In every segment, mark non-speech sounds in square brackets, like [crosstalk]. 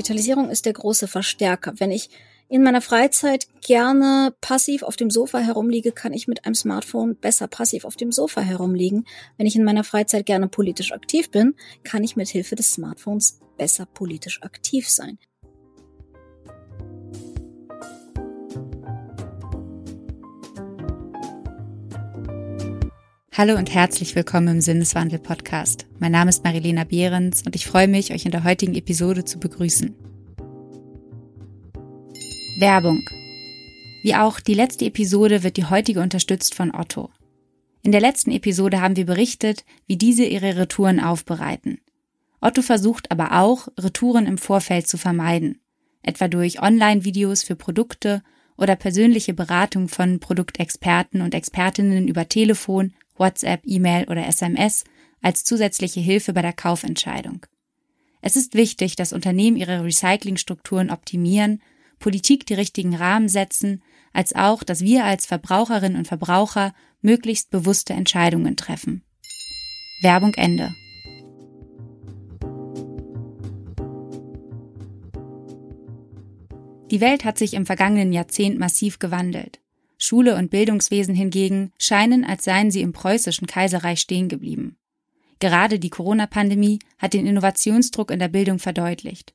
Digitalisierung ist der große Verstärker. Wenn ich in meiner Freizeit gerne passiv auf dem Sofa herumliege, kann ich mit einem Smartphone besser passiv auf dem Sofa herumliegen. Wenn ich in meiner Freizeit gerne politisch aktiv bin, kann ich mit Hilfe des Smartphones besser politisch aktiv sein. Hallo und herzlich willkommen im Sinneswandel Podcast. Mein Name ist Marilena Behrens und ich freue mich, euch in der heutigen Episode zu begrüßen. Werbung. Wie auch die letzte Episode wird die heutige unterstützt von Otto. In der letzten Episode haben wir berichtet, wie diese ihre Retouren aufbereiten. Otto versucht aber auch, Retouren im Vorfeld zu vermeiden, etwa durch Online-Videos für Produkte oder persönliche Beratung von Produktexperten und Expertinnen über Telefon, WhatsApp, E-Mail oder SMS als zusätzliche Hilfe bei der Kaufentscheidung. Es ist wichtig, dass Unternehmen ihre Recyclingstrukturen optimieren Politik die richtigen Rahmen setzen, als auch, dass wir als Verbraucherinnen und Verbraucher möglichst bewusste Entscheidungen treffen. Werbung Ende. Die Welt hat sich im vergangenen Jahrzehnt massiv gewandelt. Schule und Bildungswesen hingegen scheinen, als seien sie im preußischen Kaiserreich stehen geblieben. Gerade die Corona-Pandemie hat den Innovationsdruck in der Bildung verdeutlicht.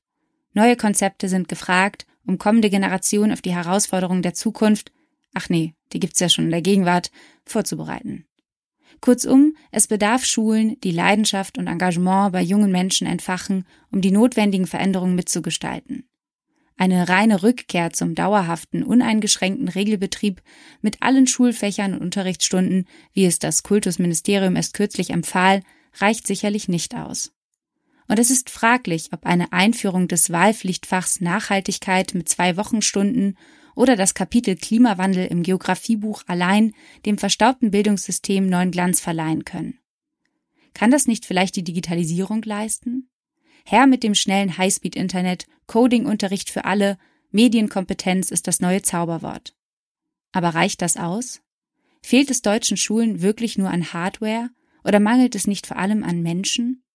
Neue Konzepte sind gefragt um kommende Generationen auf die Herausforderungen der Zukunft, ach nee, die gibt's ja schon in der Gegenwart, vorzubereiten. Kurzum, es bedarf Schulen, die Leidenschaft und Engagement bei jungen Menschen entfachen, um die notwendigen Veränderungen mitzugestalten. Eine reine Rückkehr zum dauerhaften, uneingeschränkten Regelbetrieb mit allen Schulfächern und Unterrichtsstunden, wie es das Kultusministerium erst kürzlich empfahl, reicht sicherlich nicht aus. Und es ist fraglich, ob eine Einführung des Wahlpflichtfachs Nachhaltigkeit mit zwei Wochenstunden oder das Kapitel Klimawandel im Geografiebuch allein dem verstaubten Bildungssystem neuen Glanz verleihen können. Kann das nicht vielleicht die Digitalisierung leisten? Herr mit dem schnellen Highspeed-Internet, Coding-Unterricht für alle, Medienkompetenz ist das neue Zauberwort. Aber reicht das aus? Fehlt es deutschen Schulen wirklich nur an Hardware oder mangelt es nicht vor allem an Menschen?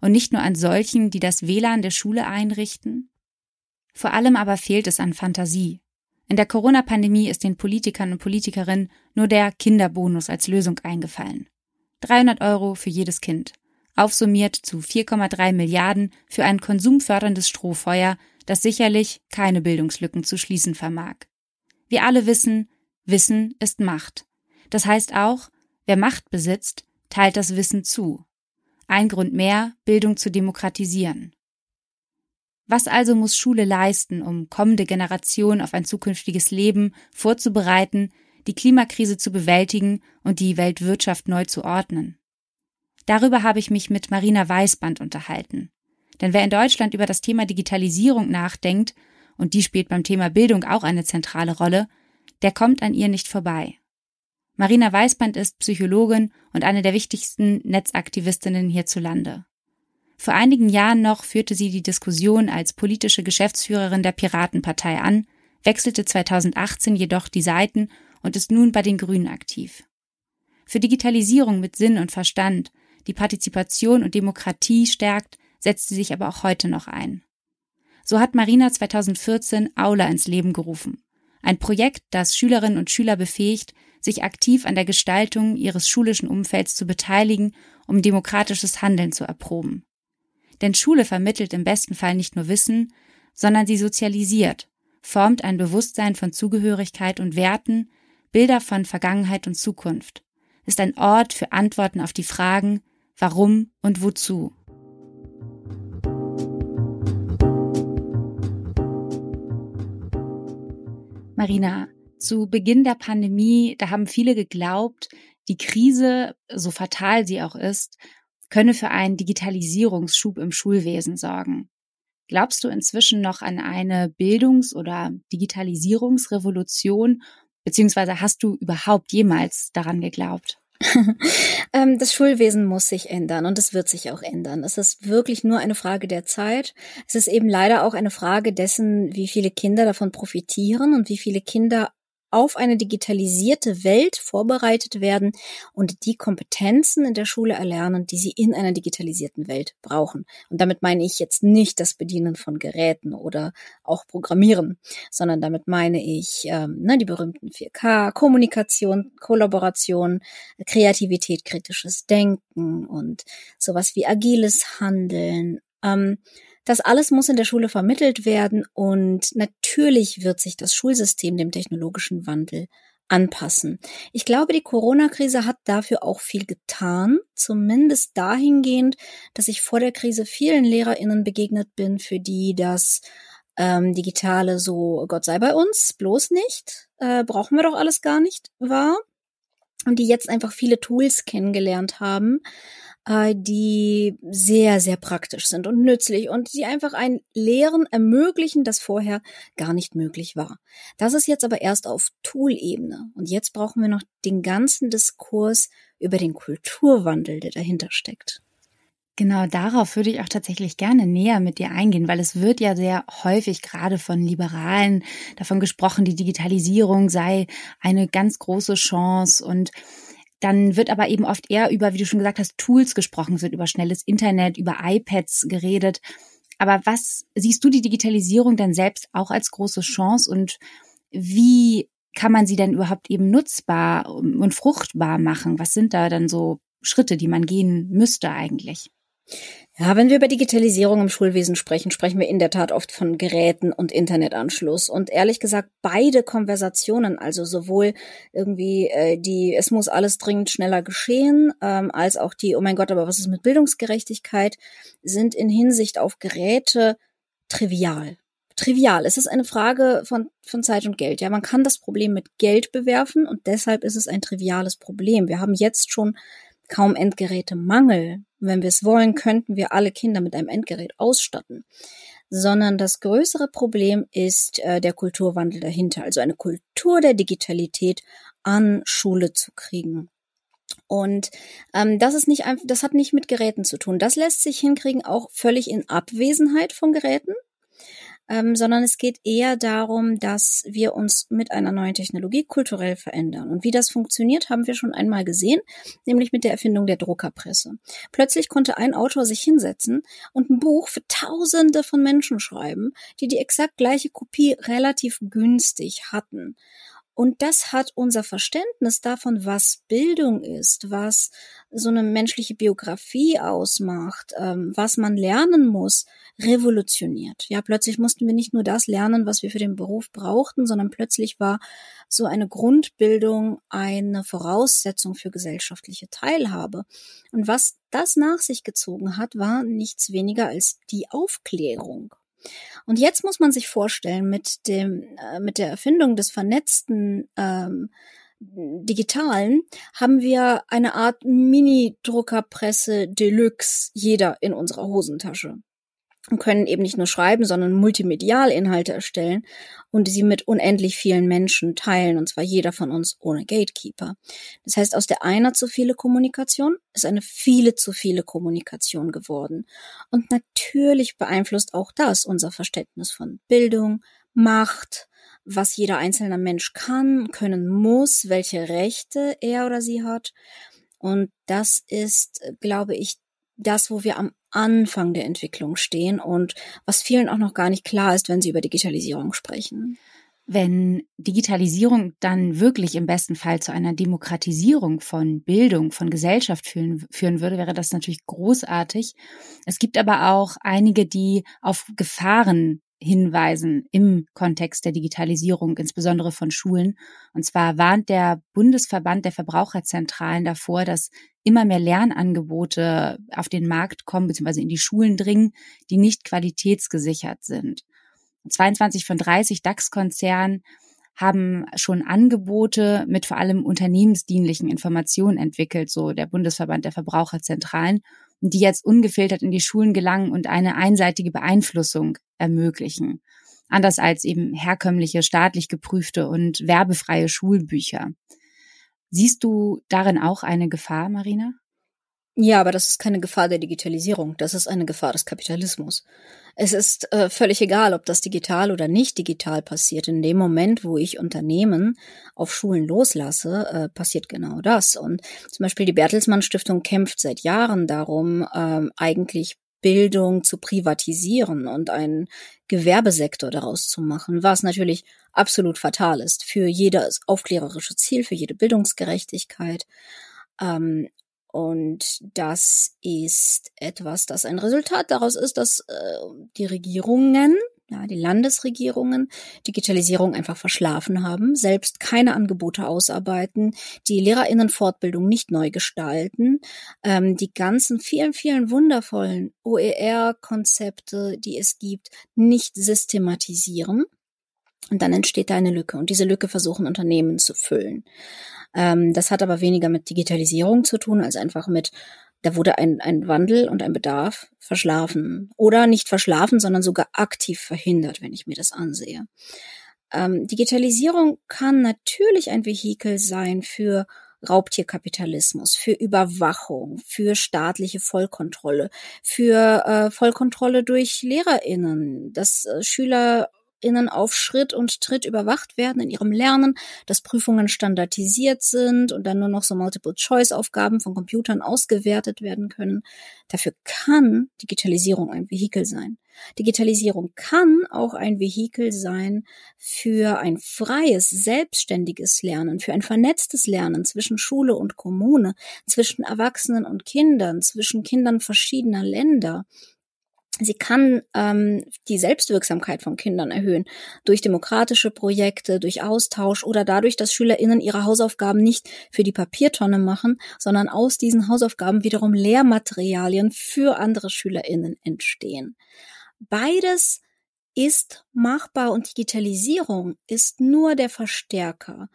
und nicht nur an solchen, die das WLAN der Schule einrichten? Vor allem aber fehlt es an Fantasie. In der Corona-Pandemie ist den Politikern und Politikerinnen nur der Kinderbonus als Lösung eingefallen. 300 Euro für jedes Kind, aufsummiert zu 4,3 Milliarden für ein konsumförderndes Strohfeuer, das sicherlich keine Bildungslücken zu schließen vermag. Wir alle wissen, Wissen ist Macht. Das heißt auch, wer Macht besitzt, teilt das Wissen zu. Ein Grund mehr, Bildung zu demokratisieren. Was also muss Schule leisten, um kommende Generationen auf ein zukünftiges Leben vorzubereiten, die Klimakrise zu bewältigen und die Weltwirtschaft neu zu ordnen? Darüber habe ich mich mit Marina Weißband unterhalten. Denn wer in Deutschland über das Thema Digitalisierung nachdenkt, und die spielt beim Thema Bildung auch eine zentrale Rolle, der kommt an ihr nicht vorbei. Marina Weißband ist Psychologin und eine der wichtigsten Netzaktivistinnen hierzulande. Vor einigen Jahren noch führte sie die Diskussion als politische Geschäftsführerin der Piratenpartei an, wechselte 2018 jedoch die Seiten und ist nun bei den Grünen aktiv. Für Digitalisierung mit Sinn und Verstand, die Partizipation und Demokratie stärkt, setzt sie sich aber auch heute noch ein. So hat Marina 2014 Aula ins Leben gerufen. Ein Projekt, das Schülerinnen und Schüler befähigt, sich aktiv an der Gestaltung ihres schulischen Umfelds zu beteiligen, um demokratisches Handeln zu erproben. Denn Schule vermittelt im besten Fall nicht nur Wissen, sondern sie sozialisiert, formt ein Bewusstsein von Zugehörigkeit und Werten, Bilder von Vergangenheit und Zukunft, ist ein Ort für Antworten auf die Fragen, warum und wozu. Marina, zu Beginn der Pandemie, da haben viele geglaubt, die Krise, so fatal sie auch ist, könne für einen Digitalisierungsschub im Schulwesen sorgen. Glaubst du inzwischen noch an eine Bildungs- oder Digitalisierungsrevolution, beziehungsweise hast du überhaupt jemals daran geglaubt? Ähm, das Schulwesen muss sich ändern und es wird sich auch ändern. Es ist wirklich nur eine Frage der Zeit. Es ist eben leider auch eine Frage dessen, wie viele Kinder davon profitieren und wie viele Kinder auf eine digitalisierte Welt vorbereitet werden und die Kompetenzen in der Schule erlernen, die sie in einer digitalisierten Welt brauchen. Und damit meine ich jetzt nicht das Bedienen von Geräten oder auch Programmieren, sondern damit meine ich ähm, ne, die berühmten 4K, Kommunikation, Kollaboration, Kreativität, kritisches Denken und sowas wie agiles Handeln. Ähm, das alles muss in der Schule vermittelt werden und natürlich wird sich das Schulsystem dem technologischen Wandel anpassen. Ich glaube, die Corona-Krise hat dafür auch viel getan, zumindest dahingehend, dass ich vor der Krise vielen Lehrerinnen begegnet bin, für die das ähm, Digitale so, Gott sei bei uns, bloß nicht, äh, brauchen wir doch alles gar nicht, war. Und die jetzt einfach viele Tools kennengelernt haben, äh, die sehr, sehr praktisch sind und nützlich und die einfach ein Lehren ermöglichen, das vorher gar nicht möglich war. Das ist jetzt aber erst auf Tool-Ebene. Und jetzt brauchen wir noch den ganzen Diskurs über den Kulturwandel, der dahinter steckt. Genau darauf würde ich auch tatsächlich gerne näher mit dir eingehen, weil es wird ja sehr häufig gerade von Liberalen davon gesprochen, die Digitalisierung sei eine ganz große Chance und dann wird aber eben oft eher über, wie du schon gesagt hast, Tools gesprochen, es wird über schnelles Internet, über iPads geredet. Aber was siehst du die Digitalisierung denn selbst auch als große Chance und wie kann man sie denn überhaupt eben nutzbar und fruchtbar machen? Was sind da dann so Schritte, die man gehen müsste eigentlich? Ja, wenn wir über Digitalisierung im Schulwesen sprechen, sprechen wir in der Tat oft von Geräten und Internetanschluss. Und ehrlich gesagt, beide Konversationen, also sowohl irgendwie äh, die, es muss alles dringend schneller geschehen, ähm, als auch die, oh mein Gott, aber was ist mit Bildungsgerechtigkeit, sind in Hinsicht auf Geräte trivial. Trivial. Es ist eine Frage von, von Zeit und Geld. Ja, man kann das Problem mit Geld bewerfen und deshalb ist es ein triviales Problem. Wir haben jetzt schon kaum Endgerätemangel. Wenn wir es wollen, könnten wir alle Kinder mit einem Endgerät ausstatten. Sondern das größere Problem ist äh, der Kulturwandel dahinter, also eine Kultur der Digitalität an Schule zu kriegen. Und ähm, das ist nicht einfach, das hat nicht mit Geräten zu tun. Das lässt sich hinkriegen, auch völlig in Abwesenheit von Geräten ähm, sondern es geht eher darum, dass wir uns mit einer neuen Technologie kulturell verändern. Und wie das funktioniert, haben wir schon einmal gesehen, nämlich mit der Erfindung der Druckerpresse. Plötzlich konnte ein Autor sich hinsetzen und ein Buch für Tausende von Menschen schreiben, die die exakt gleiche Kopie relativ günstig hatten. Und das hat unser Verständnis davon, was Bildung ist, was so eine menschliche Biografie ausmacht, ähm, was man lernen muss, revolutioniert. Ja, plötzlich mussten wir nicht nur das lernen, was wir für den Beruf brauchten, sondern plötzlich war so eine Grundbildung eine Voraussetzung für gesellschaftliche Teilhabe. Und was das nach sich gezogen hat, war nichts weniger als die Aufklärung. Und jetzt muss man sich vorstellen, mit dem, äh, mit der Erfindung des vernetzten ähm, Digitalen haben wir eine Art Mini-Druckerpresse Deluxe jeder in unserer Hosentasche und können eben nicht nur schreiben, sondern multimedial Inhalte erstellen und sie mit unendlich vielen Menschen teilen, und zwar jeder von uns ohne Gatekeeper. Das heißt, aus der einer zu viele Kommunikation ist eine viele zu viele Kommunikation geworden. Und natürlich beeinflusst auch das unser Verständnis von Bildung, Macht, was jeder einzelne Mensch kann, können muss, welche Rechte er oder sie hat. Und das ist, glaube ich, das, wo wir am Anfang der Entwicklung stehen und was vielen auch noch gar nicht klar ist, wenn sie über Digitalisierung sprechen. Wenn Digitalisierung dann wirklich im besten Fall zu einer Demokratisierung von Bildung, von Gesellschaft führen, führen würde, wäre das natürlich großartig. Es gibt aber auch einige, die auf Gefahren hinweisen im Kontext der Digitalisierung, insbesondere von Schulen. Und zwar warnt der Bundesverband der Verbraucherzentralen davor, dass immer mehr Lernangebote auf den Markt kommen bzw. in die Schulen dringen, die nicht qualitätsgesichert sind. 22 von 30 DAX-Konzernen haben schon Angebote mit vor allem unternehmensdienlichen Informationen entwickelt, so der Bundesverband der Verbraucherzentralen die jetzt ungefiltert in die Schulen gelangen und eine einseitige Beeinflussung ermöglichen. Anders als eben herkömmliche, staatlich geprüfte und werbefreie Schulbücher. Siehst du darin auch eine Gefahr, Marina? Ja, aber das ist keine Gefahr der Digitalisierung, das ist eine Gefahr des Kapitalismus. Es ist äh, völlig egal, ob das digital oder nicht digital passiert. In dem Moment, wo ich Unternehmen auf Schulen loslasse, äh, passiert genau das. Und zum Beispiel die Bertelsmann Stiftung kämpft seit Jahren darum, ähm, eigentlich Bildung zu privatisieren und einen Gewerbesektor daraus zu machen, was natürlich absolut fatal ist für jedes aufklärerische Ziel, für jede Bildungsgerechtigkeit. Ähm, und das ist etwas, das ein Resultat daraus ist, dass äh, die Regierungen, ja, die Landesregierungen Digitalisierung einfach verschlafen haben, selbst keine Angebote ausarbeiten, die Lehrerinnenfortbildung nicht neu gestalten, ähm, die ganzen vielen, vielen wundervollen OER-Konzepte, die es gibt, nicht systematisieren. Und dann entsteht da eine Lücke. Und diese Lücke versuchen Unternehmen zu füllen. Ähm, das hat aber weniger mit Digitalisierung zu tun, als einfach mit, da wurde ein, ein Wandel und ein Bedarf verschlafen. Oder nicht verschlafen, sondern sogar aktiv verhindert, wenn ich mir das ansehe. Ähm, Digitalisierung kann natürlich ein Vehikel sein für Raubtierkapitalismus, für Überwachung, für staatliche Vollkontrolle, für äh, Vollkontrolle durch Lehrerinnen, dass äh, Schüler SchülerInnen auf Schritt und Tritt überwacht werden in ihrem Lernen, dass Prüfungen standardisiert sind und dann nur noch so Multiple-Choice-Aufgaben von Computern ausgewertet werden können. Dafür kann Digitalisierung ein Vehikel sein. Digitalisierung kann auch ein Vehikel sein für ein freies, selbstständiges Lernen, für ein vernetztes Lernen zwischen Schule und Kommune, zwischen Erwachsenen und Kindern, zwischen Kindern verschiedener Länder, Sie kann ähm, die Selbstwirksamkeit von Kindern erhöhen durch demokratische Projekte, durch Austausch oder dadurch, dass SchülerInnen ihre Hausaufgaben nicht für die Papiertonne machen, sondern aus diesen Hausaufgaben wiederum Lehrmaterialien für andere SchülerInnen entstehen. Beides ist machbar und Digitalisierung ist nur der Verstärker.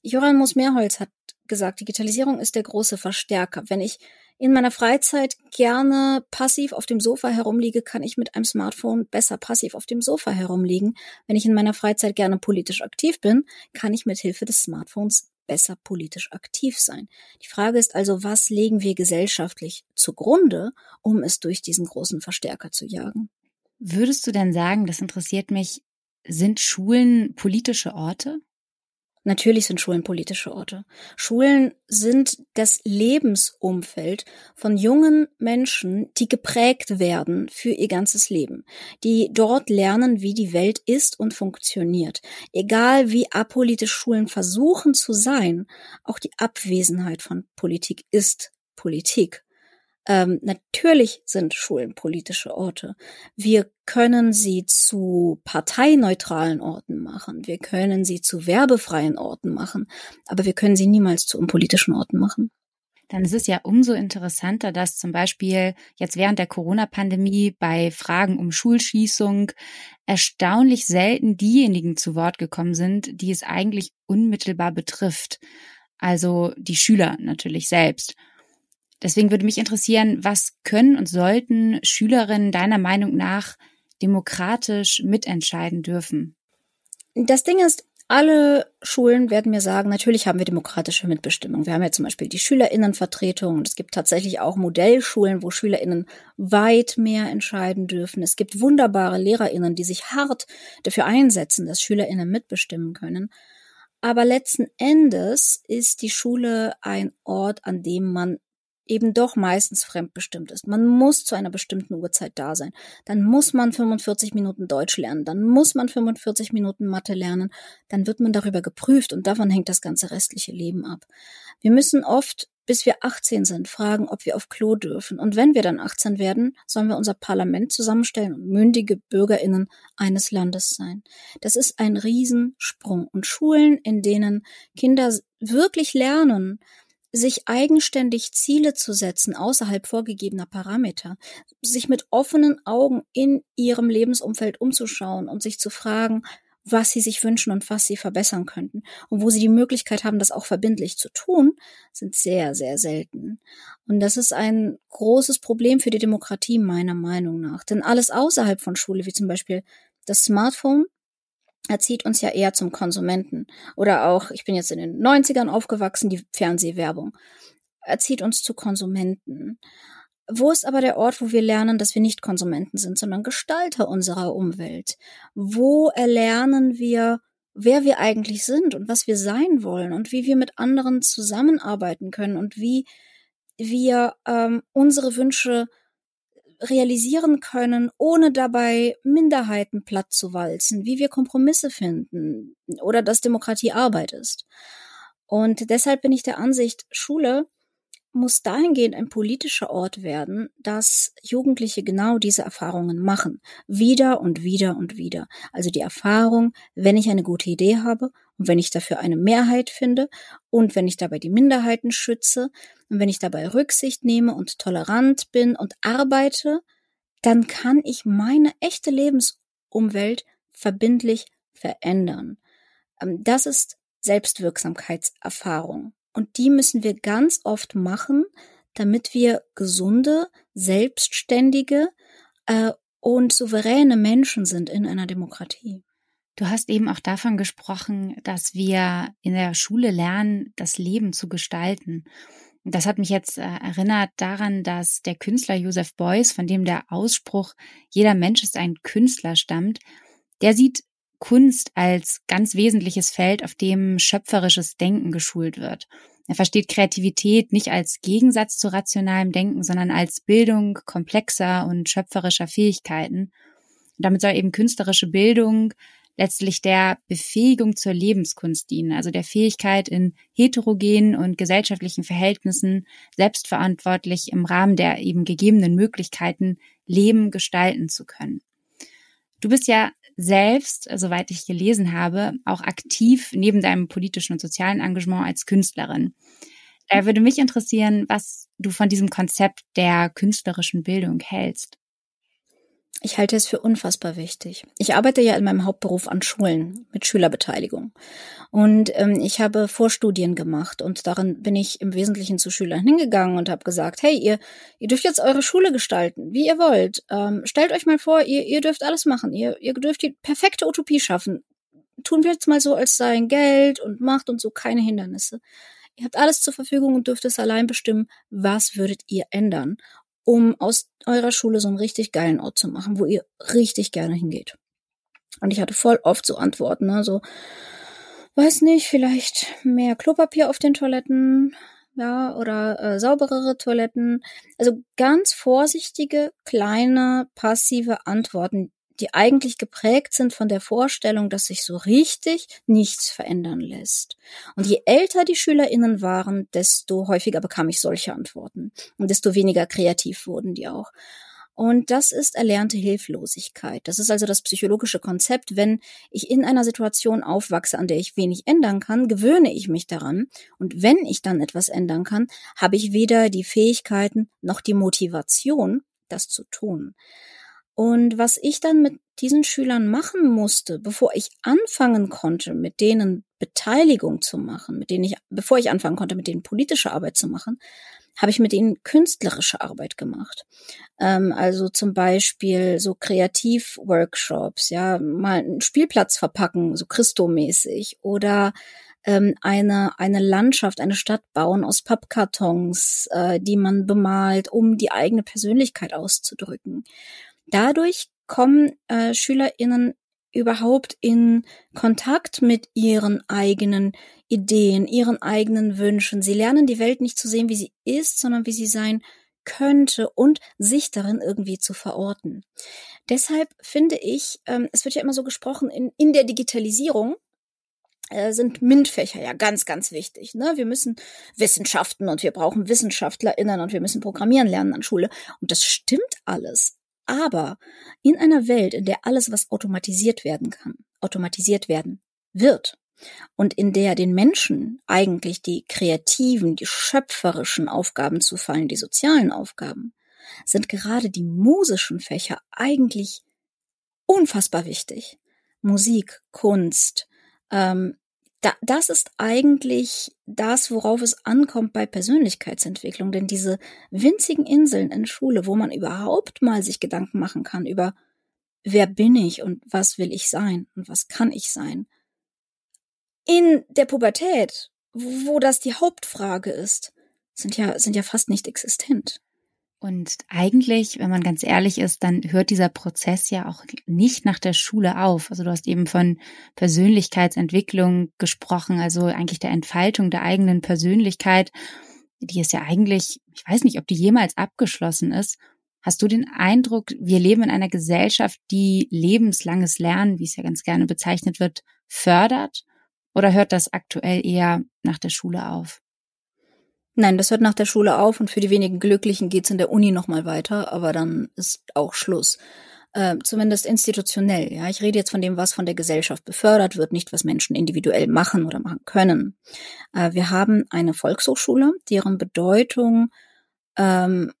Joran Moos-Mehrholz hat gesagt, Digitalisierung ist der große Verstärker. Wenn ich in meiner Freizeit gerne passiv auf dem Sofa herumliege, kann ich mit einem Smartphone besser passiv auf dem Sofa herumliegen. Wenn ich in meiner Freizeit gerne politisch aktiv bin, kann ich mit Hilfe des Smartphones besser politisch aktiv sein. Die Frage ist also, was legen wir gesellschaftlich zugrunde, um es durch diesen großen Verstärker zu jagen? Würdest du denn sagen, das interessiert mich, sind Schulen politische Orte? Natürlich sind Schulen politische Orte. Schulen sind das Lebensumfeld von jungen Menschen, die geprägt werden für ihr ganzes Leben, die dort lernen, wie die Welt ist und funktioniert. Egal wie apolitisch Schulen versuchen zu sein, auch die Abwesenheit von Politik ist Politik. Ähm, natürlich sind Schulen politische Orte. Wir können sie zu parteineutralen Orten machen. Wir können sie zu werbefreien Orten machen. Aber wir können sie niemals zu unpolitischen Orten machen. Dann ist es ja umso interessanter, dass zum Beispiel jetzt während der Corona-Pandemie bei Fragen um Schulschließung erstaunlich selten diejenigen zu Wort gekommen sind, die es eigentlich unmittelbar betrifft. Also die Schüler natürlich selbst. Deswegen würde mich interessieren, was können und sollten Schülerinnen deiner Meinung nach demokratisch mitentscheiden dürfen? Das Ding ist, alle Schulen werden mir sagen, natürlich haben wir demokratische Mitbestimmung. Wir haben ja zum Beispiel die Schülerinnenvertretung und es gibt tatsächlich auch Modellschulen, wo Schülerinnen weit mehr entscheiden dürfen. Es gibt wunderbare Lehrerinnen, die sich hart dafür einsetzen, dass Schülerinnen mitbestimmen können. Aber letzten Endes ist die Schule ein Ort, an dem man eben doch meistens fremdbestimmt ist. Man muss zu einer bestimmten Uhrzeit da sein. Dann muss man 45 Minuten Deutsch lernen, dann muss man 45 Minuten Mathe lernen, dann wird man darüber geprüft und davon hängt das ganze restliche Leben ab. Wir müssen oft, bis wir 18 sind, fragen, ob wir auf Klo dürfen. Und wenn wir dann 18 werden, sollen wir unser Parlament zusammenstellen und mündige Bürgerinnen eines Landes sein. Das ist ein Riesensprung. Und Schulen, in denen Kinder wirklich lernen, sich eigenständig Ziele zu setzen außerhalb vorgegebener Parameter, sich mit offenen Augen in ihrem Lebensumfeld umzuschauen und sich zu fragen, was sie sich wünschen und was sie verbessern könnten. Und wo sie die Möglichkeit haben, das auch verbindlich zu tun, sind sehr, sehr selten. Und das ist ein großes Problem für die Demokratie meiner Meinung nach. Denn alles außerhalb von Schule, wie zum Beispiel das Smartphone, erzieht uns ja eher zum Konsumenten. Oder auch, ich bin jetzt in den 90ern aufgewachsen, die Fernsehwerbung. erzieht uns zu Konsumenten. Wo ist aber der Ort, wo wir lernen, dass wir nicht Konsumenten sind, sondern Gestalter unserer Umwelt? Wo erlernen wir, wer wir eigentlich sind und was wir sein wollen und wie wir mit anderen zusammenarbeiten können und wie wir ähm, unsere Wünsche realisieren können, ohne dabei Minderheiten platt zu walzen, wie wir Kompromisse finden oder dass Demokratie Arbeit ist. Und deshalb bin ich der Ansicht, Schule muss dahingehend ein politischer Ort werden, dass Jugendliche genau diese Erfahrungen machen. Wieder und wieder und wieder. Also die Erfahrung, wenn ich eine gute Idee habe und wenn ich dafür eine Mehrheit finde und wenn ich dabei die Minderheiten schütze und wenn ich dabei Rücksicht nehme und tolerant bin und arbeite, dann kann ich meine echte Lebensumwelt verbindlich verändern. Ähm, das ist Selbstwirksamkeitserfahrung. Und die müssen wir ganz oft machen, damit wir gesunde, selbstständige äh, und souveräne Menschen sind in einer Demokratie. Du hast eben auch davon gesprochen, dass wir in der Schule lernen, das Leben zu gestalten. Das hat mich jetzt äh, erinnert daran, dass der Künstler Joseph Beuys, von dem der Ausspruch jeder Mensch ist ein Künstler stammt, der sieht Kunst als ganz wesentliches Feld, auf dem schöpferisches Denken geschult wird. Er versteht Kreativität nicht als Gegensatz zu rationalem Denken, sondern als Bildung komplexer und schöpferischer Fähigkeiten. Und damit soll eben künstlerische Bildung letztlich der Befähigung zur Lebenskunst dienen, also der Fähigkeit, in heterogenen und gesellschaftlichen Verhältnissen selbstverantwortlich im Rahmen der eben gegebenen Möglichkeiten Leben gestalten zu können. Du bist ja selbst, soweit ich gelesen habe, auch aktiv neben deinem politischen und sozialen Engagement als Künstlerin. Da würde mich interessieren, was du von diesem Konzept der künstlerischen Bildung hältst. Ich halte es für unfassbar wichtig. Ich arbeite ja in meinem Hauptberuf an Schulen mit Schülerbeteiligung. Und ähm, ich habe Vorstudien gemacht und darin bin ich im Wesentlichen zu Schülern hingegangen und habe gesagt, hey, ihr, ihr dürft jetzt eure Schule gestalten, wie ihr wollt. Ähm, stellt euch mal vor, ihr, ihr dürft alles machen. Ihr, ihr dürft die perfekte Utopie schaffen. Tun wir jetzt mal so, als seien Geld und Macht und so keine Hindernisse. Ihr habt alles zur Verfügung und dürft es allein bestimmen, was würdet ihr ändern um aus eurer Schule so einen richtig geilen Ort zu machen, wo ihr richtig gerne hingeht. Und ich hatte voll oft so Antworten, ne, so, weiß nicht, vielleicht mehr Klopapier auf den Toiletten, ja, oder äh, sauberere Toiletten. Also ganz vorsichtige, kleine, passive Antworten, die eigentlich geprägt sind von der Vorstellung, dass sich so richtig nichts verändern lässt. Und je älter die SchülerInnen waren, desto häufiger bekam ich solche Antworten. Und desto weniger kreativ wurden die auch. Und das ist erlernte Hilflosigkeit. Das ist also das psychologische Konzept. Wenn ich in einer Situation aufwachse, an der ich wenig ändern kann, gewöhne ich mich daran. Und wenn ich dann etwas ändern kann, habe ich weder die Fähigkeiten noch die Motivation, das zu tun. Und was ich dann mit diesen Schülern machen musste, bevor ich anfangen konnte, mit denen Beteiligung zu machen, mit denen ich, bevor ich anfangen konnte, mit denen politische Arbeit zu machen, habe ich mit ihnen künstlerische Arbeit gemacht. Ähm, also zum Beispiel so Kreativworkshops, ja, mal einen Spielplatz verpacken, so Christo-mäßig, oder ähm, eine, eine Landschaft, eine Stadt bauen aus Pappkartons, äh, die man bemalt, um die eigene Persönlichkeit auszudrücken. Dadurch kommen äh, SchülerInnen überhaupt in Kontakt mit ihren eigenen Ideen, ihren eigenen Wünschen. Sie lernen die Welt nicht zu sehen, wie sie ist, sondern wie sie sein könnte und sich darin irgendwie zu verorten. Deshalb finde ich, ähm, es wird ja immer so gesprochen, in, in der Digitalisierung äh, sind MINT-Fächer ja ganz, ganz wichtig. Ne? Wir müssen Wissenschaften und wir brauchen WissenschaftlerInnen und wir müssen Programmieren lernen an Schule. Und das stimmt alles. Aber in einer Welt, in der alles, was automatisiert werden kann, automatisiert werden wird, und in der den Menschen eigentlich die kreativen, die schöpferischen Aufgaben zufallen, die sozialen Aufgaben, sind gerade die musischen Fächer eigentlich unfassbar wichtig. Musik, Kunst, ähm, da, das ist eigentlich das, worauf es ankommt bei Persönlichkeitsentwicklung. Denn diese winzigen Inseln in Schule, wo man überhaupt mal sich Gedanken machen kann über, wer bin ich und was will ich sein und was kann ich sein. In der Pubertät, wo das die Hauptfrage ist, sind ja, sind ja fast nicht existent. Und eigentlich, wenn man ganz ehrlich ist, dann hört dieser Prozess ja auch nicht nach der Schule auf. Also du hast eben von Persönlichkeitsentwicklung gesprochen, also eigentlich der Entfaltung der eigenen Persönlichkeit. Die ist ja eigentlich, ich weiß nicht, ob die jemals abgeschlossen ist. Hast du den Eindruck, wir leben in einer Gesellschaft, die lebenslanges Lernen, wie es ja ganz gerne bezeichnet wird, fördert? Oder hört das aktuell eher nach der Schule auf? Nein, das hört nach der Schule auf und für die wenigen Glücklichen geht's in der Uni nochmal weiter, aber dann ist auch Schluss. Äh, zumindest institutionell. Ja, ich rede jetzt von dem, was von der Gesellschaft befördert wird, nicht was Menschen individuell machen oder machen können. Äh, wir haben eine Volkshochschule, deren Bedeutung ähm,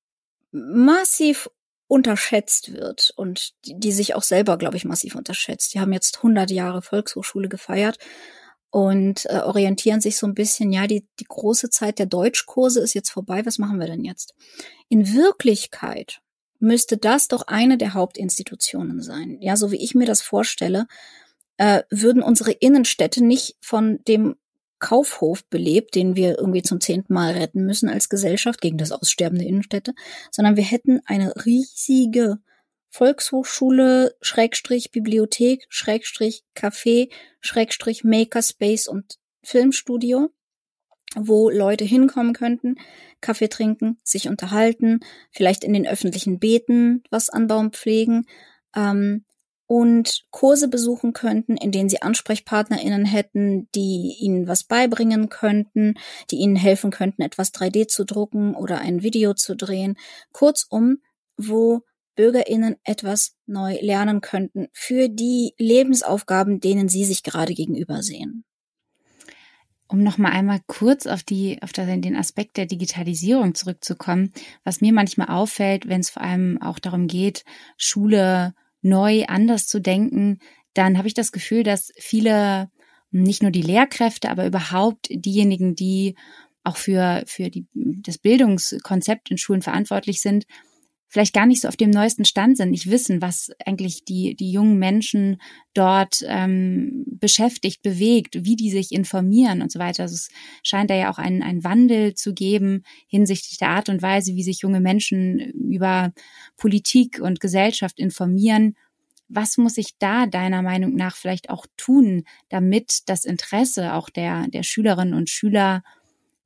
massiv unterschätzt wird und die, die sich auch selber, glaube ich, massiv unterschätzt. Die haben jetzt 100 Jahre Volkshochschule gefeiert und äh, orientieren sich so ein bisschen, ja, die, die große Zeit der Deutschkurse ist jetzt vorbei, was machen wir denn jetzt? In Wirklichkeit müsste das doch eine der Hauptinstitutionen sein. Ja, so wie ich mir das vorstelle, äh, würden unsere Innenstädte nicht von dem Kaufhof belebt, den wir irgendwie zum zehnten Mal retten müssen als Gesellschaft gegen das Aussterben der Innenstädte, sondern wir hätten eine riesige Volkshochschule, Schrägstrich Bibliothek, Schrägstrich Café, Schrägstrich Makerspace und Filmstudio, wo Leute hinkommen könnten, Kaffee trinken, sich unterhalten, vielleicht in den öffentlichen Beeten was anbauen pflegen ähm, und Kurse besuchen könnten, in denen sie AnsprechpartnerInnen hätten, die ihnen was beibringen könnten, die ihnen helfen könnten, etwas 3D zu drucken oder ein Video zu drehen. Kurzum, wo BürgerInnen etwas neu lernen könnten für die Lebensaufgaben, denen sie sich gerade gegenüber sehen. Um noch mal einmal kurz auf die auf den Aspekt der Digitalisierung zurückzukommen, was mir manchmal auffällt, wenn es vor allem auch darum geht, Schule neu anders zu denken, dann habe ich das Gefühl, dass viele nicht nur die Lehrkräfte, aber überhaupt diejenigen, die auch für für die das Bildungskonzept in Schulen verantwortlich sind, vielleicht gar nicht so auf dem neuesten Stand sind, nicht wissen, was eigentlich die, die jungen Menschen dort ähm, beschäftigt, bewegt, wie die sich informieren und so weiter. Also es scheint da ja auch einen, einen Wandel zu geben hinsichtlich der Art und Weise, wie sich junge Menschen über Politik und Gesellschaft informieren. Was muss ich da deiner Meinung nach vielleicht auch tun, damit das Interesse auch der, der Schülerinnen und Schüler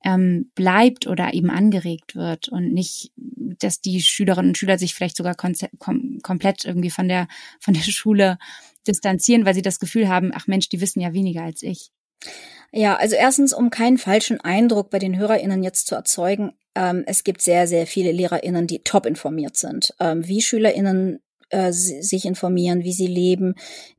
ähm, bleibt oder eben angeregt wird und nicht, dass die Schülerinnen und Schüler sich vielleicht sogar kom komplett irgendwie von der, [laughs] von der Schule distanzieren, weil sie das Gefühl haben, ach Mensch, die wissen ja weniger als ich. Ja, also erstens, um keinen falschen Eindruck bei den HörerInnen jetzt zu erzeugen, ähm, es gibt sehr, sehr viele LehrerInnen, die top informiert sind. Ähm, wie SchülerInnen äh, sich informieren, wie sie leben.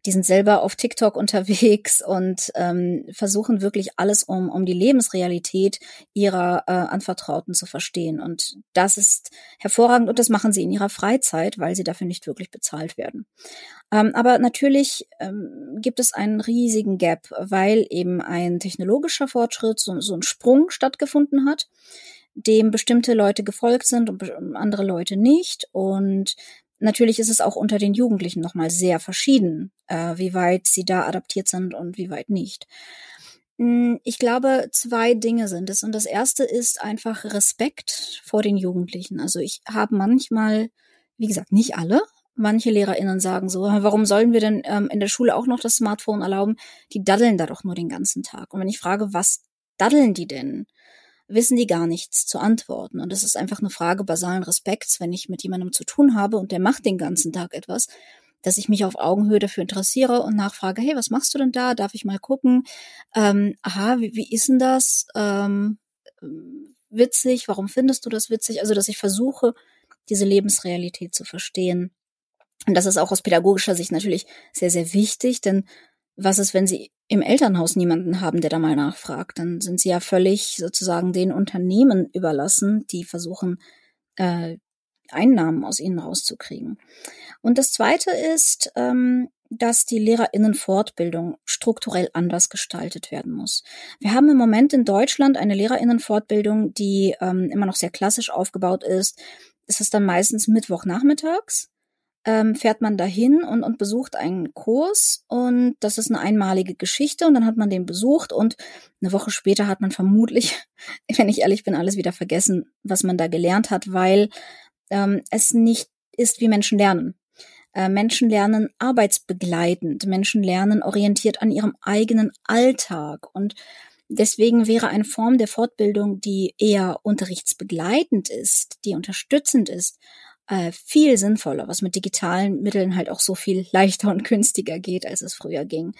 Die sind selber auf TikTok [laughs] unterwegs und ähm, versuchen wirklich alles, um, um die Lebensrealität ihrer äh, Anvertrauten zu verstehen. Und das ist hervorragend und das machen sie in ihrer Freizeit, weil sie dafür nicht wirklich bezahlt werden. Ähm, aber natürlich ähm, gibt es einen riesigen Gap, weil eben ein technologischer Fortschritt, so, so ein Sprung stattgefunden hat dem bestimmte Leute gefolgt sind und andere Leute nicht. Und Natürlich ist es auch unter den Jugendlichen nochmal sehr verschieden, äh, wie weit sie da adaptiert sind und wie weit nicht. Hm, ich glaube, zwei Dinge sind es. Und das erste ist einfach Respekt vor den Jugendlichen. Also ich habe manchmal, wie gesagt, nicht alle. Manche LehrerInnen sagen so, warum sollen wir denn ähm, in der Schule auch noch das Smartphone erlauben? Die daddeln da doch nur den ganzen Tag. Und wenn ich frage, was daddeln die denn? Wissen die gar nichts zu antworten. Und es ist einfach eine Frage basalen Respekts, wenn ich mit jemandem zu tun habe und der macht den ganzen Tag etwas, dass ich mich auf Augenhöhe dafür interessiere und nachfrage, hey, was machst du denn da? Darf ich mal gucken? Ähm, aha, wie, wie ist denn das? Ähm, witzig, warum findest du das witzig? Also, dass ich versuche, diese Lebensrealität zu verstehen. Und das ist auch aus pädagogischer Sicht natürlich sehr, sehr wichtig, denn was ist, wenn Sie im Elternhaus niemanden haben, der da mal nachfragt? Dann sind Sie ja völlig sozusagen den Unternehmen überlassen, die versuchen, äh, Einnahmen aus ihnen rauszukriegen. Und das Zweite ist, ähm, dass die Lehrerinnenfortbildung strukturell anders gestaltet werden muss. Wir haben im Moment in Deutschland eine Lehrerinnenfortbildung, die ähm, immer noch sehr klassisch aufgebaut ist. Es ist dann meistens Mittwochnachmittags ähm, fährt man dahin und, und besucht einen Kurs und das ist eine einmalige Geschichte und dann hat man den besucht und eine Woche später hat man vermutlich, [laughs] wenn ich ehrlich bin, alles wieder vergessen, was man da gelernt hat, weil ähm, es nicht ist, wie Menschen lernen. Äh, Menschen lernen arbeitsbegleitend, Menschen lernen orientiert an ihrem eigenen Alltag und Deswegen wäre eine Form der Fortbildung, die eher unterrichtsbegleitend ist, die unterstützend ist, äh, viel sinnvoller, was mit digitalen Mitteln halt auch so viel [laughs] leichter und günstiger geht, als es früher ging.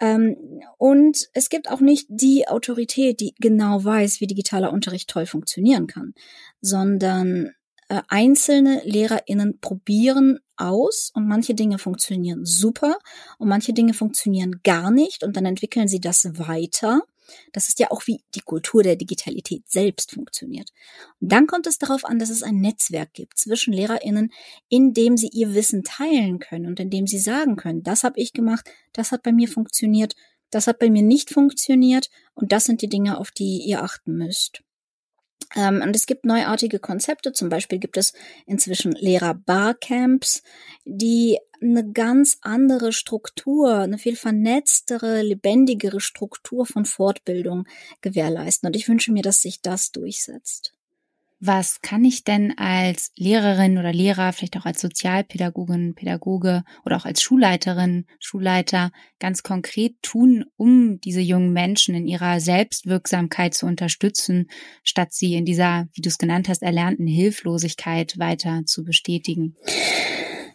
Ähm, und es gibt auch nicht die Autorität, die genau weiß, wie digitaler Unterricht toll funktionieren kann, sondern äh, einzelne LehrerInnen probieren aus und manche Dinge funktionieren super und manche Dinge funktionieren gar nicht und dann entwickeln sie das weiter das ist ja auch wie die Kultur der Digitalität selbst funktioniert. Und dann kommt es darauf an, dass es ein Netzwerk gibt zwischen Lehrerinnen, in dem sie ihr Wissen teilen können und in dem sie sagen können, das habe ich gemacht, das hat bei mir funktioniert, das hat bei mir nicht funktioniert und das sind die Dinge, auf die ihr achten müsst. Ähm, und es gibt neuartige Konzepte. Zum Beispiel gibt es inzwischen Lehrer-Barcamps, die eine ganz andere Struktur, eine viel vernetztere, lebendigere Struktur von Fortbildung gewährleisten. Und ich wünsche mir, dass sich das durchsetzt. Was kann ich denn als Lehrerin oder Lehrer, vielleicht auch als Sozialpädagogin, Pädagoge oder auch als Schulleiterin, Schulleiter ganz konkret tun, um diese jungen Menschen in ihrer Selbstwirksamkeit zu unterstützen, statt sie in dieser, wie du es genannt hast, erlernten Hilflosigkeit weiter zu bestätigen?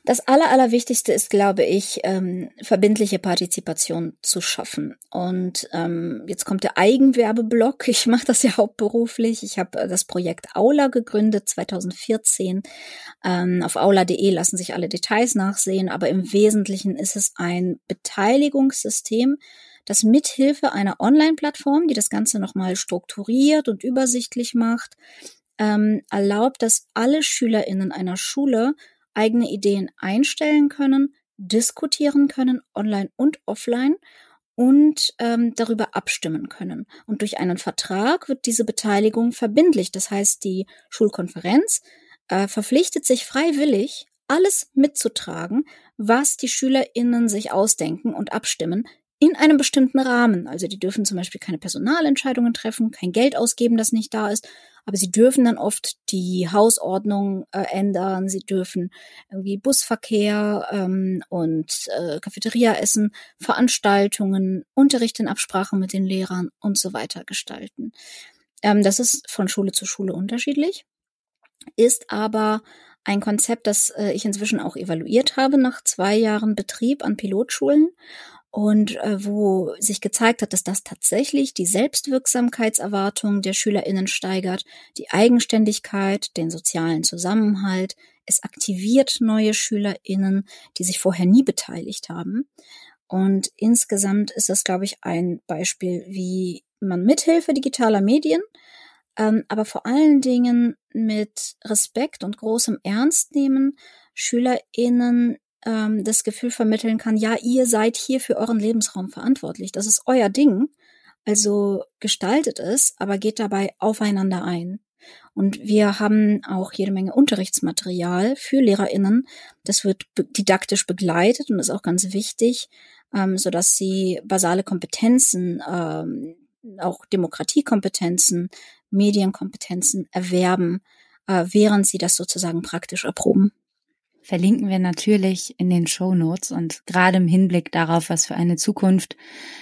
Das Aller, Allerwichtigste ist, glaube ich, ähm, verbindliche Partizipation zu schaffen. Und ähm, jetzt kommt der Eigenwerbeblock. Ich mache das ja hauptberuflich. Ich habe äh, das Projekt Aula gegründet 2014. Ähm, auf aula.de lassen sich alle Details nachsehen, aber im Wesentlichen ist es ein Beteiligungssystem, das mithilfe einer Online-Plattform, die das Ganze nochmal strukturiert und übersichtlich macht, ähm, erlaubt, dass alle SchülerInnen einer Schule eigene Ideen einstellen können, diskutieren können, online und offline und ähm, darüber abstimmen können. Und durch einen Vertrag wird diese Beteiligung verbindlich. Das heißt, die Schulkonferenz äh, verpflichtet sich freiwillig, alles mitzutragen, was die SchülerInnen sich ausdenken und abstimmen, in einem bestimmten Rahmen. Also die dürfen zum Beispiel keine Personalentscheidungen treffen, kein Geld ausgeben, das nicht da ist, aber sie dürfen dann oft die Hausordnung äh, ändern, sie dürfen irgendwie Busverkehr ähm, und äh, Cafeteria essen, Veranstaltungen, Unterricht in Absprache mit den Lehrern und so weiter gestalten. Ähm, das ist von Schule zu Schule unterschiedlich, ist aber ein Konzept, das äh, ich inzwischen auch evaluiert habe nach zwei Jahren Betrieb an Pilotschulen und äh, wo sich gezeigt hat, dass das tatsächlich die Selbstwirksamkeitserwartung der Schülerinnen steigert, die Eigenständigkeit, den sozialen Zusammenhalt. Es aktiviert neue Schülerinnen, die sich vorher nie beteiligt haben. Und insgesamt ist das, glaube ich, ein Beispiel, wie man mithilfe digitaler Medien, ähm, aber vor allen Dingen mit Respekt und großem Ernst nehmen, SchülerInnen ähm, das Gefühl vermitteln kann, ja, ihr seid hier für euren Lebensraum verantwortlich. Das ist euer Ding. Also gestaltet es, aber geht dabei aufeinander ein. Und wir haben auch jede Menge Unterrichtsmaterial für LehrerInnen. Das wird didaktisch begleitet und ist auch ganz wichtig, ähm, so dass sie basale Kompetenzen, ähm, auch Demokratiekompetenzen, Medienkompetenzen erwerben, äh, während sie das sozusagen praktisch erproben verlinken wir natürlich in den Show Notes und gerade im Hinblick darauf, was für eine Zukunft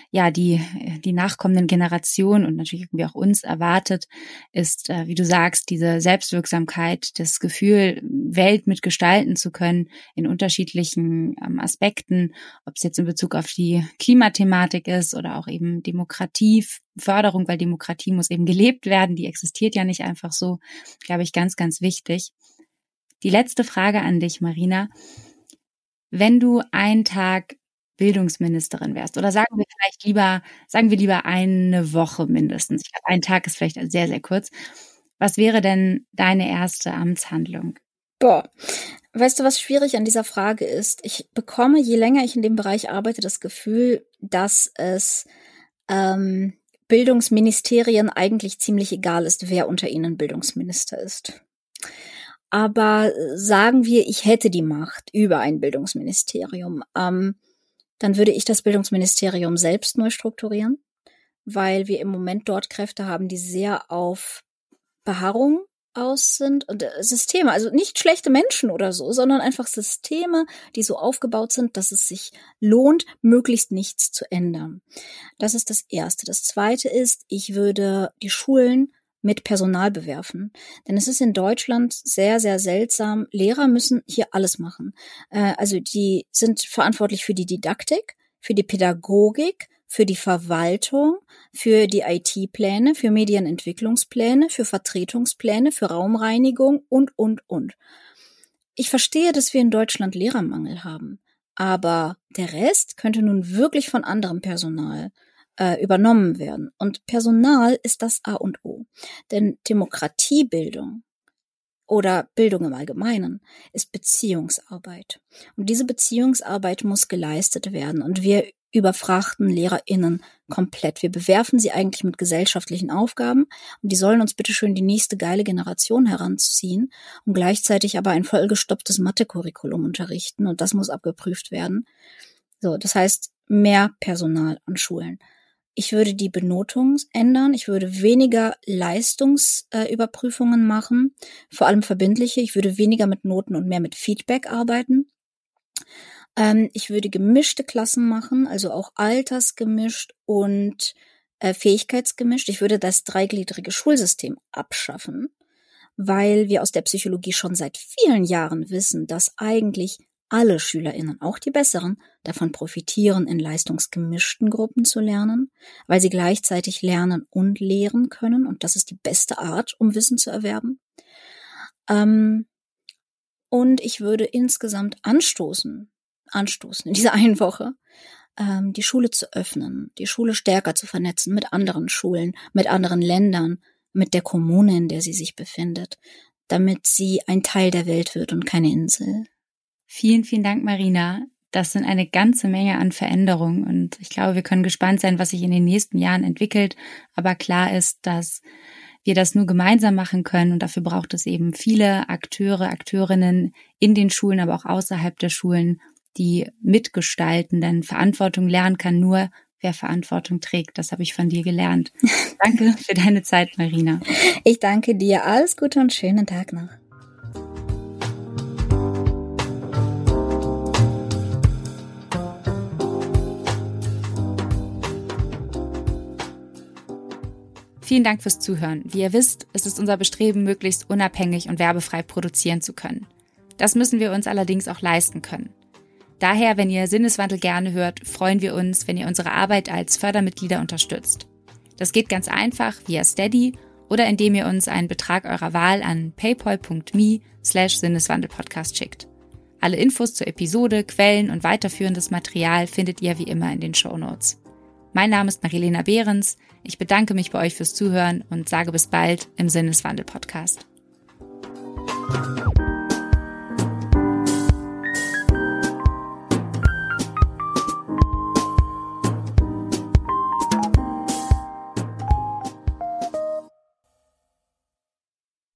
ja die die nachkommenden Generationen und natürlich irgendwie auch uns erwartet, ist, äh, wie du sagst, diese Selbstwirksamkeit, das Gefühl, Welt mitgestalten zu können in unterschiedlichen ähm, Aspekten, ob es jetzt in Bezug auf die Klimathematik ist oder auch eben Demokratie, Förderung, weil Demokratie muss eben gelebt werden, die existiert ja nicht einfach so, glaube ich, ganz, ganz wichtig. Die letzte Frage an dich, Marina. Wenn du einen Tag Bildungsministerin wärst, oder sagen wir vielleicht lieber, sagen wir lieber eine Woche mindestens. Ich glaube, ein Tag ist vielleicht sehr, sehr kurz. Was wäre denn deine erste Amtshandlung? Boah, weißt du, was schwierig an dieser Frage ist? Ich bekomme, je länger ich in dem Bereich arbeite, das Gefühl, dass es ähm, Bildungsministerien eigentlich ziemlich egal ist, wer unter ihnen Bildungsminister ist. Aber sagen wir, ich hätte die Macht über ein Bildungsministerium, ähm, dann würde ich das Bildungsministerium selbst neu strukturieren, weil wir im Moment dort Kräfte haben, die sehr auf Beharrung aus sind und äh, Systeme, also nicht schlechte Menschen oder so, sondern einfach Systeme, die so aufgebaut sind, dass es sich lohnt, möglichst nichts zu ändern. Das ist das Erste. Das Zweite ist, ich würde die Schulen mit Personal bewerfen. Denn es ist in Deutschland sehr, sehr seltsam. Lehrer müssen hier alles machen. Äh, also die sind verantwortlich für die Didaktik, für die Pädagogik, für die Verwaltung, für die IT-Pläne, für Medienentwicklungspläne, für Vertretungspläne, für Raumreinigung und, und, und. Ich verstehe, dass wir in Deutschland Lehrermangel haben, aber der Rest könnte nun wirklich von anderem Personal äh, übernommen werden. Und Personal ist das A und O. Denn Demokratiebildung oder Bildung im Allgemeinen ist Beziehungsarbeit. Und diese Beziehungsarbeit muss geleistet werden. Und wir überfrachten LehrerInnen komplett. Wir bewerfen sie eigentlich mit gesellschaftlichen Aufgaben und die sollen uns bitteschön die nächste geile Generation heranziehen und gleichzeitig aber ein vollgestopptes Mathe-Curriculum unterrichten und das muss abgeprüft werden. So, das heißt mehr Personal an Schulen. Ich würde die Benotung ändern. Ich würde weniger Leistungsüberprüfungen äh, machen, vor allem verbindliche. Ich würde weniger mit Noten und mehr mit Feedback arbeiten. Ähm, ich würde gemischte Klassen machen, also auch altersgemischt und äh, fähigkeitsgemischt. Ich würde das dreigliedrige Schulsystem abschaffen, weil wir aus der Psychologie schon seit vielen Jahren wissen, dass eigentlich alle Schülerinnen, auch die besseren, davon profitieren, in leistungsgemischten Gruppen zu lernen, weil sie gleichzeitig lernen und lehren können. Und das ist die beste Art, um Wissen zu erwerben. Ähm, und ich würde insgesamt anstoßen, anstoßen in dieser [laughs] einen Woche, ähm, die Schule zu öffnen, die Schule stärker zu vernetzen mit anderen Schulen, mit anderen Ländern, mit der Kommune, in der sie sich befindet, damit sie ein Teil der Welt wird und keine Insel. Vielen, vielen Dank, Marina. Das sind eine ganze Menge an Veränderungen und ich glaube, wir können gespannt sein, was sich in den nächsten Jahren entwickelt. Aber klar ist, dass wir das nur gemeinsam machen können und dafür braucht es eben viele Akteure, Akteurinnen in den Schulen, aber auch außerhalb der Schulen die mitgestalten, denn Verantwortung lernen kann nur, wer Verantwortung trägt. Das habe ich von dir gelernt. [laughs] danke für deine Zeit, Marina. Ich danke dir. Alles Gute und schönen Tag noch. Vielen Dank fürs Zuhören. Wie ihr wisst, ist es unser Bestreben, möglichst unabhängig und werbefrei produzieren zu können. Das müssen wir uns allerdings auch leisten können. Daher, wenn ihr Sinneswandel gerne hört, freuen wir uns, wenn ihr unsere Arbeit als Fördermitglieder unterstützt. Das geht ganz einfach via Steady oder indem ihr uns einen Betrag eurer Wahl an paypal.me slash Sinneswandelpodcast schickt. Alle Infos zur Episode, Quellen und weiterführendes Material findet ihr wie immer in den Show Notes. Mein Name ist Marilena Behrens. Ich bedanke mich bei euch fürs Zuhören und sage bis bald im Sinneswandel-Podcast.